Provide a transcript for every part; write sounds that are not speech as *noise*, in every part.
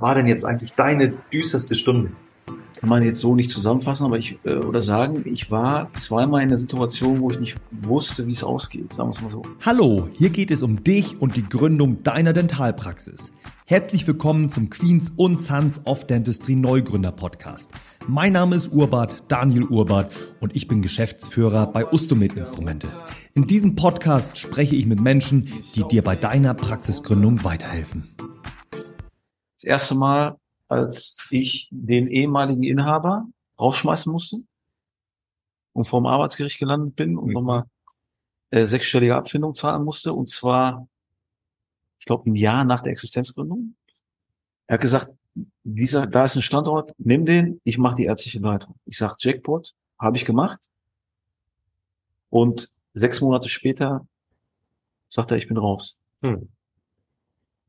Was war denn jetzt eigentlich deine düsterste Stunde? Kann man jetzt so nicht zusammenfassen, aber ich äh, oder sagen, ich war zweimal in der Situation, wo ich nicht wusste, wie es ausgeht. Sagen wir es mal so. Hallo, hier geht es um dich und die Gründung deiner Dentalpraxis. Herzlich willkommen zum Queens und Sons of Dentistry Neugründer Podcast. Mein Name ist Urbart, Daniel Urbart und ich bin Geschäftsführer bei Ustomed Instrumente. In diesem Podcast spreche ich mit Menschen, die dir bei deiner Praxisgründung weiterhelfen. Das erste Mal, als ich den ehemaligen Inhaber rausschmeißen musste und vorm Arbeitsgericht gelandet bin und Mhm. nochmal äh, sechsstellige Abfindung zahlen musste. Und zwar, ich glaube, ein Jahr nach der Existenzgründung. Er hat gesagt, dieser, da ist ein Standort, nimm den, ich mache die ärztliche Leitung. Ich sag Jackpot, habe ich gemacht. Und sechs Monate später sagt er, ich bin raus. Hm.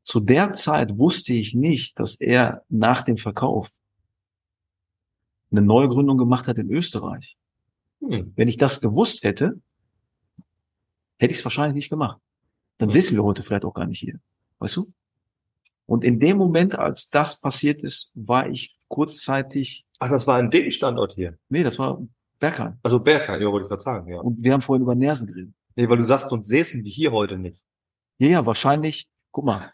Zu der Zeit wusste ich nicht, dass er nach dem Verkauf eine Neugründung gemacht hat in Österreich. Hm. Wenn ich das gewusst hätte, hätte ich es wahrscheinlich nicht gemacht. Dann säßen wir heute vielleicht auch gar nicht hier. Weißt du? Und in dem Moment, als das passiert ist, war ich kurzzeitig, Ach, das war an dem Standort hier. nee, das war Bergheim. Also Bergheim, ja, wollte ich gerade sagen, ja. Und wir haben vorhin über Nersen geredet. Nee, weil du sagst, sonst säßen die hier heute nicht. Ja, ja, wahrscheinlich, guck mal,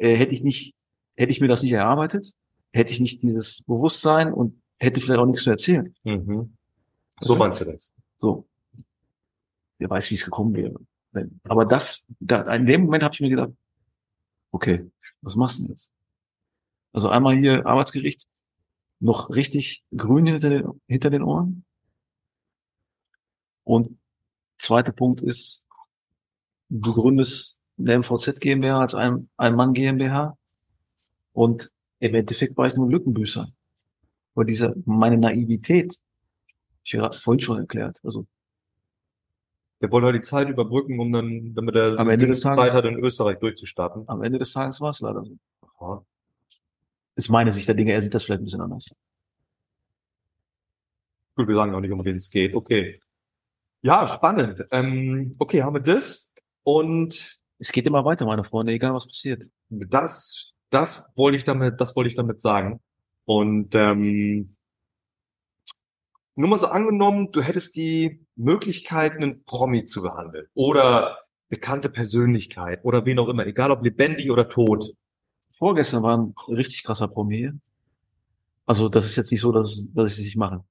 äh, hätte ich nicht, hätte ich mir das nicht erarbeitet, hätte ich nicht dieses Bewusstsein und hätte vielleicht auch nichts zu erzählen. Mhm. So Also- meinst du das? So. Wer weiß, wie es gekommen wäre. Aber das, da, in dem Moment habe ich mir gedacht, okay, was machst du denn jetzt? Also einmal hier Arbeitsgericht, noch richtig grün hinter den, hinter den Ohren. Und zweiter Punkt ist, du gründest eine MVZ GmbH als ein, ein Mann GmbH und im Endeffekt war ich nur Lückenbüßer. Aber diese, meine Naivität, ich habe vorhin schon erklärt, also Der wollte halt die Zeit überbrücken, um dann, damit er Am Ende des Zeit Tages- hat, in Österreich durchzustarten. am Ende des Tages war es leider so. Aha. Ist meine Sicht der Dinge, er sieht das vielleicht ein bisschen anders. Gut, wir sagen auch nicht, um wen es geht. Okay. Ja, spannend. Ähm, okay, haben wir das. Und Es geht immer weiter, meine Freunde, egal was passiert. das, das wollte ich damit, das wollte ich damit sagen. Und ähm, nur mal so angenommen, du hättest die Möglichkeit, einen Promi zu behandeln oder bekannte Persönlichkeit oder wen auch immer, egal ob lebendig oder tot. Vorgestern war ein richtig krasser Promi hier. Also das ist jetzt nicht so, dass, dass ich es nicht mache.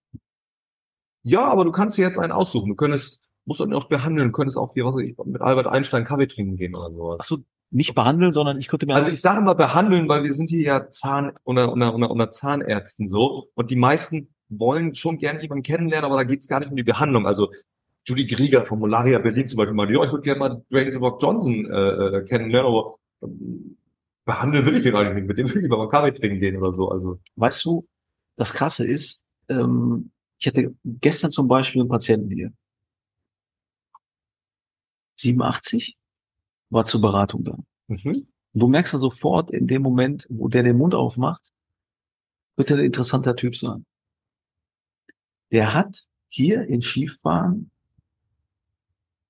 Ja, aber du kannst dir jetzt einen aussuchen. Du könntest, musst ihn auch behandeln, könntest auch hier, was weiß ich, mit Albert Einstein Kaffee trinken gehen oder sowas. Ach so, nicht behandeln, sondern ich könnte mir Also ich sage mal behandeln, weil wir sind hier ja Zahn unter, unter, unter, unter Zahnärzten so und die meisten wollen schon gerne jemanden kennenlernen, aber da geht's gar nicht um die Behandlung. Also Judy Grieger von Molaria Berlin zum Beispiel mal, ja, ich würde gerne mal Dwayne The Rock Johnson äh, äh, kennenlernen, aber ähm, behandeln will ich ihn eigentlich nicht. Mit dem will ich lieber mal Kaffee trinken gehen oder so. Also weißt du, das Krasse ist, ähm, ich hatte gestern zum Beispiel einen Patienten hier. 87 war zur Beratung da. mhm. Und du merkst ja sofort in dem Moment, wo der den Mund aufmacht, wird er ein interessanter Typ sein. Der hat hier in Schiefbahn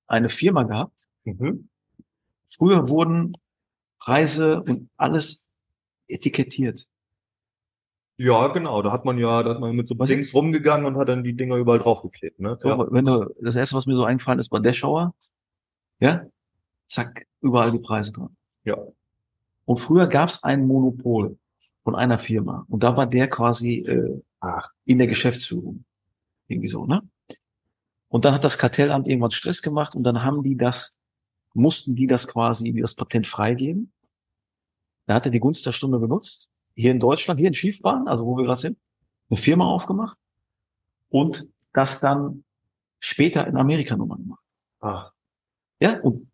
eine Firma gehabt. Mhm. Früher wurden Preise und alles etikettiert. Ja, genau. Da hat man ja, da hat man mit so Was Dings rumgegangen und hat dann die Dinger überall draufgeklebt. Ne? So, Wenn du, das erste, was mir so eingefallen ist, war Deschauer. Ja? Zack, überall die Preise dran. Ja. Und früher gab es ein Monopol von einer Firma. Und da war der quasi äh, in der Geschäftsführung. Irgendwie so, ne? Und dann hat das Kartellamt irgendwann Stress gemacht und dann haben die das, mussten die das quasi, das Patent freigeben. Da hat er die Gunst der Stunde benutzt. Hier in Deutschland, hier in Schiefbahn, also wo wir gerade sind, eine Firma aufgemacht und das dann später in Amerika nochmal gemacht. Ah. Ja, und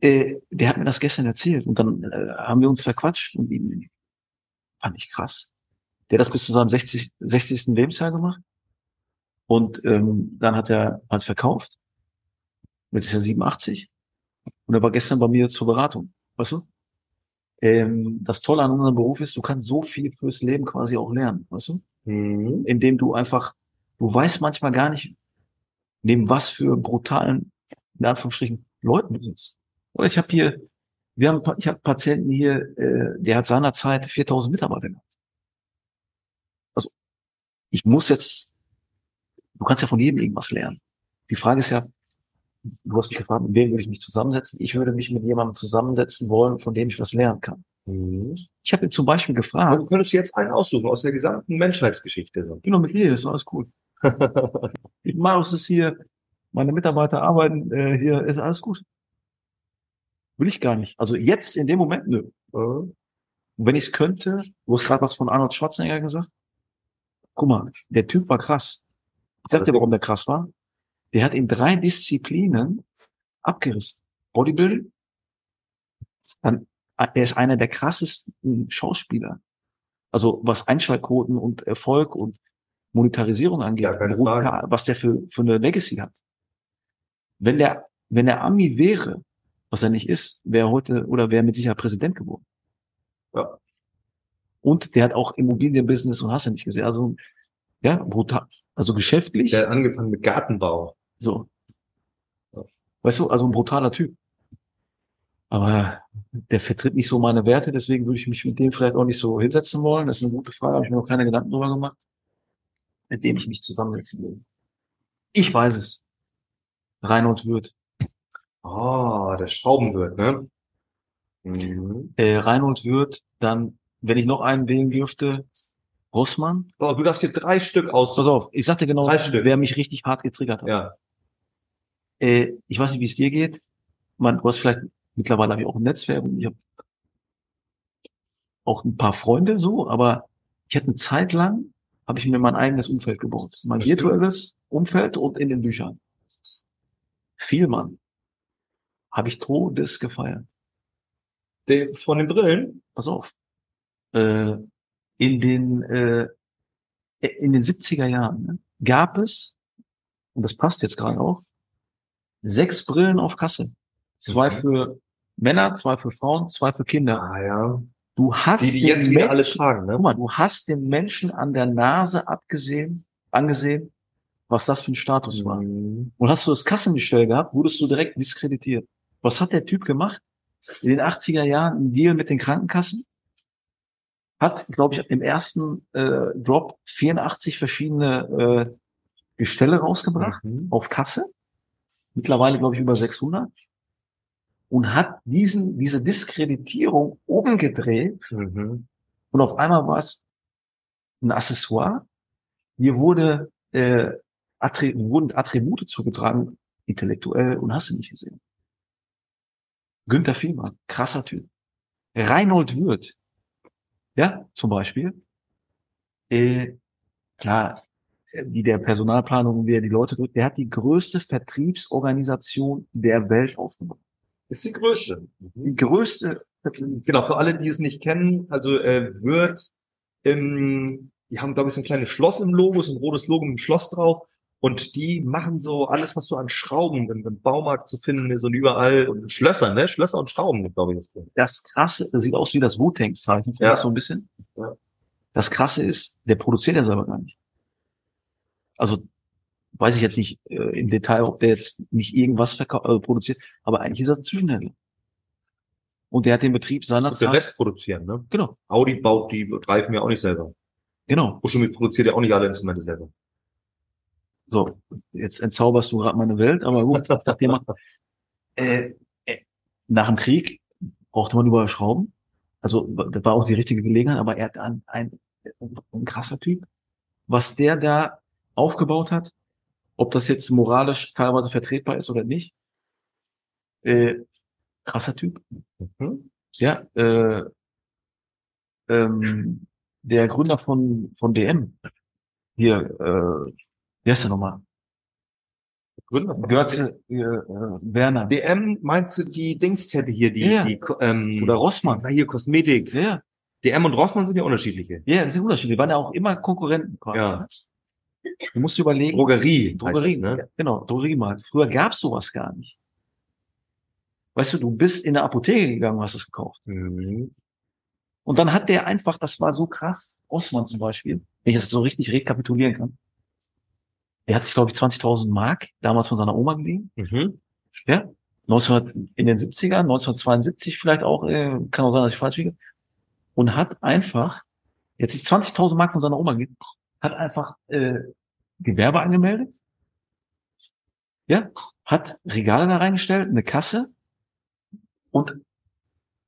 äh, der hat mir das gestern erzählt und dann äh, haben wir uns verquatscht und ihm fand ich krass. Der hat das bis zu seinem 60, 60. Lebensjahr gemacht und ähm, dann hat er halt verkauft. Jetzt ist er 87 und er war gestern bei mir zur Beratung, weißt du? Ähm, das Tolle an unserem Beruf ist, du kannst so viel fürs Leben quasi auch lernen, weißt du? Mhm. Indem du einfach, du weißt manchmal gar nicht, neben was für brutalen, in Anführungsstrichen, Leuten sitzt. Oder ich habe hier Wir haben, ich habe Patienten hier, äh, der hat seinerzeit 4000 Mitarbeiter gehabt. Also ich muss jetzt, du kannst ja von jedem irgendwas lernen. Die Frage ist ja, du hast mich gefragt, mit wem würde ich mich zusammensetzen? Ich würde mich mit jemandem zusammensetzen wollen, von dem ich was lernen kann. Mhm. Ich habe ihn zum Beispiel gefragt, Du könntest jetzt einen aussuchen aus der gesamten Menschheitsgeschichte. Genau mit dir, das war alles cool. *laughs* Marius ist hier, meine Mitarbeiter arbeiten äh, hier, ist alles gut. Will ich gar nicht. Also jetzt in dem Moment, nö. Und wenn ich es könnte, du hast gerade was von Arnold Schwarzenegger gesagt. Guck mal, der Typ war krass. Ich sag dir, warum der krass war. Der hat in drei Disziplinen abgerissen. Bodybuilding. Dann, er ist einer der krassesten Schauspieler. Also was Einschaltquoten und Erfolg und Monetarisierung angeht, Ja, was der für, für eine Legacy hat. Wenn der, wenn der Ami wäre, was er nicht ist, wäre heute oder wäre mit Sicherheit Präsident geworden. Ja. Und der hat auch Immobilienbusiness und hast du nicht gesehen. Also, ja, brutal. Also geschäftlich, Der hat angefangen mit Gartenbau. so. Ja. Weißt du, also ein brutaler Typ. Aber der vertritt nicht so meine Werte, deswegen würde ich mich mit dem vielleicht auch nicht so hinsetzen wollen. Das ist eine gute Frage, habe ich mir noch keine Gedanken drüber gemacht, mit dem ich mich zusammensetzen will. Ich weiß es. Reinhold Wirth. Oh, der Schraubenwirt, ne? Mhm. Äh, Reinhold Wirth, dann, wenn ich noch einen wählen dürfte, Rossmann. Oh, du darfst hier drei Stück aus. Pass auf, ich sag dir genau, Drei Stück. wer mich richtig hart getriggert hat. Ja. Äh, ich weiß nicht, wie es dir geht. Man, du hast vielleicht, mittlerweile habe ich auch ein Netzwerk und ich habe auch ein paar Freunde so, aber ich hatte eine Zeit lang, habe ich mir mein eigenes Umfeld gebaut. Mein virtuelles Umfeld und in den Büchern. Vielmann. Habe ich Todes gefeiert. Der, von den Brillen? Pass auf. Äh, in den, äh, in den 70er Jahren ne, gab es, und das passt jetzt gerade auch, sechs Brillen auf Kasse. Zwei Mhm. für Männer, zwei für Frauen, zwei für Kinder. Ah, ja. Du hast Die, die jetzt alle Menschen- tragen, ne? Guck mal, du hast den Menschen an der Nase abgesehen, angesehen, was das für ein Status war. Mhm. Und hast du das Kassengestell gehabt, wurdest du direkt diskreditiert. Was hat der Typ gemacht? In den 80er Jahren einen Deal mit den Krankenkassen. Hat, glaube ich, im ersten äh, Drop 84 verschiedene äh, Gestelle rausgebracht Mhm. auf Kasse. Mittlerweile, glaube ich, über 600. Und hat diesen, diese Diskreditierung umgedreht Mhm. und auf einmal war es ein Accessoire. Hier wurde, äh, Attri wurden Attribute zugetragen, intellektuell und hast du nicht gesehen. Günther Fiemann, krasser Typ. Reinhold Wirth, ja, zum Beispiel. Äh, klar, äh, wie der Personalplanung, wie er die Leute, der hat die größte Vertriebsorganisation der Welt aufgebaut. Ist die größte. Die größte Genau, für alle, die es nicht kennen, also äh, wird, ähm, die haben, glaube ich, so ein kleines Schloss im Logo, so ein rotes Logo mit einem Schloss drauf. Und die machen so alles, was so an Schrauben im, Baumarkt zu finden ist und überall und Schlösser, ne? Schlösser und Schrauben, glaube ich, ist drin. das krasse, das sieht aus wie das Wu-Tang-Zeichen, Ja. so ein bisschen. Ja. Das krasse ist, der produziert ja selber gar nicht. Also, weiß ich jetzt nicht äh, im Detail, ob der jetzt nicht irgendwas äh, produziert, aber eigentlich ist er ein Zwischenhändler. Und der hat den Betrieb Und der seinerzeit, Rest produzieren, ne? genau, Audi baut die Reifen ja auch nicht selber. genau. Uschumi produziert ja auch nicht alle Instrumente selber. So, jetzt entzauberst du gerade meine Welt, aber gut, das Thema. Äh, äh, nach dem Krieg brauchte man überall Schrauben. Also das war auch die richtige Gelegenheit, aber er hat ein, ein, ein krasser Typ. Was der da aufgebaut hat, ob das jetzt moralisch teilweise vertretbar ist oder nicht, äh, krasser Typ. Mhm. Ja, äh, ähm, der Gründer von, von DM, hier, äh, wie heißt der nochmal? Gründer von Götze, äh, äh, Werner. DM meinst du die Dingskette hier, die, Ja. die ähm, Oder Rossmann. na, hier Kosmetik. Ja. DM und Rossmann sind ja unterschiedliche. Ja, das sind Unterschiede. Die waren ja auch immer Konkurrenten quasi. Ja. ne? Du musst dir überlegen. Drogerie. Drogerie, heißt das, ne? ja, genau, Drogeriemarkt. Früher gab's sowas gar nicht. Weißt du, du bist in eine Apotheke gegangen und hast es gekauft. Mhm. Und dann hat der einfach, das war so krass, Osman zum Beispiel, wenn ich das so richtig rekapitulieren kann. Der hat sich, glaube ich, 20.000 Mark damals von seiner Oma geliehen. Mhm. Ja? 1900, in den 70ern, 1972 vielleicht auch, äh, kann auch sein, dass ich falsch liege, und hat einfach, jetzt sich 20.000 Mark von seiner Oma gegeben, hat einfach äh, Gewerbe angemeldet, ja, hat Regale da reingestellt, eine Kasse und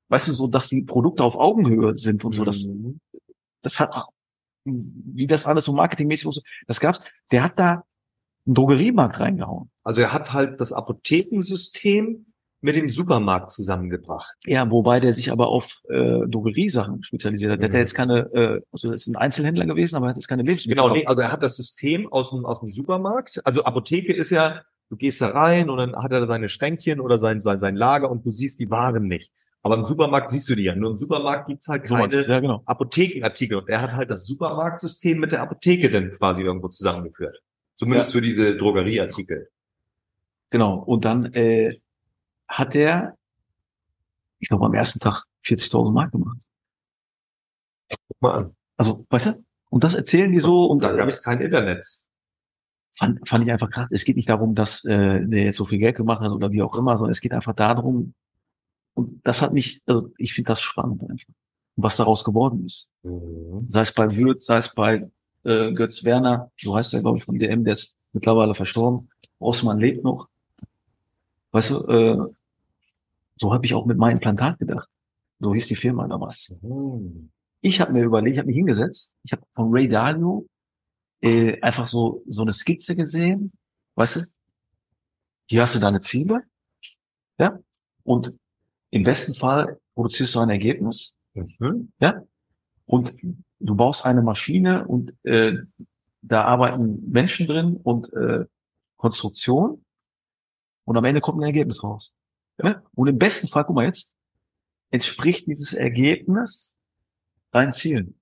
weißt du, so, dass die Produkte auf Augenhöhe sind und so, das, Mhm. das hat, wie das alles so marketingmäßig, und so, das gab's, der hat da Drogeriemarkt reingehauen. Also er hat halt das Apothekensystem mit dem Supermarkt zusammengebracht. Ja, wobei der sich aber auf äh, Drogeriesachen spezialisiert hat. Der hat Mhm. ja jetzt keine, äh, also das ist ein Einzelhändler gewesen, aber er hat jetzt keine Lebensmittel. Genau, nee, also er hat das System aus dem, aus dem Supermarkt. Also Apotheke ist ja, du gehst da rein und dann hat er seine Schränkchen oder sein, sein, sein Lager und du siehst die Waren nicht. Aber im Supermarkt siehst du die ja. Nur im Supermarkt gibt's halt so keine du's, ja, genau. Apothekenartikel. Und er hat halt das Supermarktsystem mit der Apotheke dann quasi irgendwo zusammengeführt. Zumindest für diese Drogerieartikel. Genau. Und dann äh, hat er, ich glaube, am ersten Tag 40.000 Mark gemacht. Guck mal an. Also, weißt du? Und das erzählen die so und Da äh, gab es kein Internet. fand, fand ich einfach krass. Es geht nicht darum, dass äh, der jetzt so viel Geld gemacht hat oder wie auch immer, sondern es geht einfach darum, und das hat mich, also ich finde das spannend einfach, was daraus geworden ist. Mhm. sei es bei Würth, sei es bei äh, Götz Werner, so heißt er, glaube ich, von DM, der ist mittlerweile verstorben. Osman lebt noch. Weißt du, äh, so habe ich auch mit meinem Implantat gedacht. So hieß die Firma damals. Mhm. Ich habe mir überlegt, ich habe mich hingesetzt, ich habe von Ray Dalio äh, einfach so so eine Skizze gesehen, weißt du? Hier hast du deine Ziele, ja, und im besten Fall produzierst du ein Ergebnis, Mhm. ja? Und du baust eine Maschine und äh, da arbeiten Menschen drin und äh, Konstruktion und am Ende kommt ein Ergebnis raus. Ja? Und im besten Fall, guck mal jetzt, entspricht dieses Ergebnis deinen Zielen.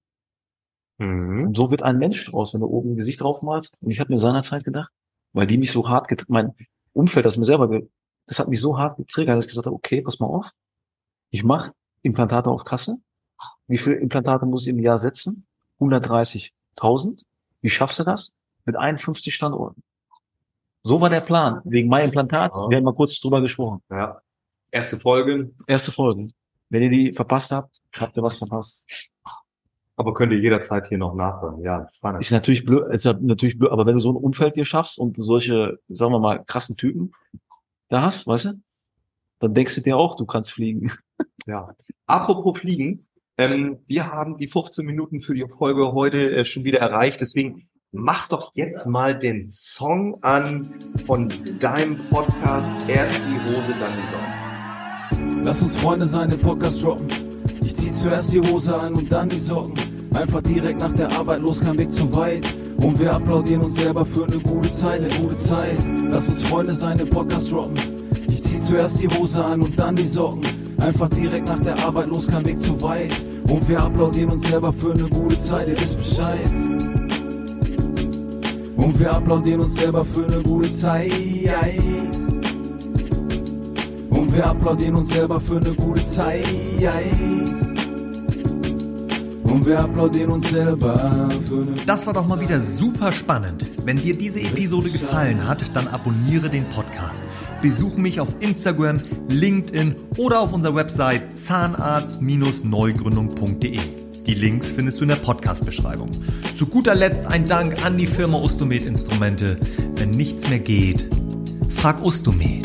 Mhm. Und so wird ein Mensch draus, wenn du oben ein Gesicht drauf malst. Und ich habe mir seinerzeit gedacht, weil die mich so hart, get mein Umfeld, das mir selber, das hat mich so hart getriggert, dass ich gesagt habe, okay, pass mal auf, ich mache Implantate auf Kasse. Wie viele Implantate muss ich im Jahr setzen? 130.000. Wie schaffst du das? Mit 51 Standorten. So war der Plan. Wegen mein Implantat. Ja. Wir haben mal kurz drüber gesprochen. Ja. Erste Folge, Erste Folgen. Wenn ihr die verpasst habt, habt ihr was verpasst. aber könnt ihr jederzeit hier noch nachhören. Ja, spannend. Ist natürlich blöd, ist natürlich blöd, aber wenn du so ein Umfeld dir schaffst und solche, sagen wir mal, krassen Typen da hast, weißt du, dann denkst du dir auch, du kannst fliegen. Ja. Apropos Fliegen, ähm, wir haben die 15 Minuten für die Folge heute äh, schon wieder erreicht. Deswegen mach doch jetzt mal den Song an von deinem Podcast. Erst die Hose, dann die Sonne. Lass uns Freunde sein, den Podcast droppen. Ich zieh zuerst die Hose an und dann die Socken. Einfach direkt nach der Arbeit los, kein Weg zu weit. Und wir applaudieren uns selber für eine gute Zeit, eine gute Zeit. Lass uns Freunde sein, den Podcast droppen. Ich zieh zuerst die Hose an und dann die Socken. Einfach direkt nach der Arbeit los, kein Weg zu weit. Und wir applaudieren uns selber für eine gute Zeit, ihr wisst Bescheid. Und wir applaudieren uns selber für eine gute Zeit. Und wir applaudieren uns selber für eine gute Zeit. Und wir applaudieren uns selber für Das war doch mal wieder super spannend. Wenn dir diese Episode gefallen hat, dann abonniere den Podcast. Besuche mich auf Instagram, LinkedIn oder auf unserer Website zahnarzt-neugründung.de. Die Links findest du in der Podcast-Beschreibung. Zu guter Letzt ein Dank an die Firma Ustomed Instrumente. Wenn nichts mehr geht, frag Ustomed.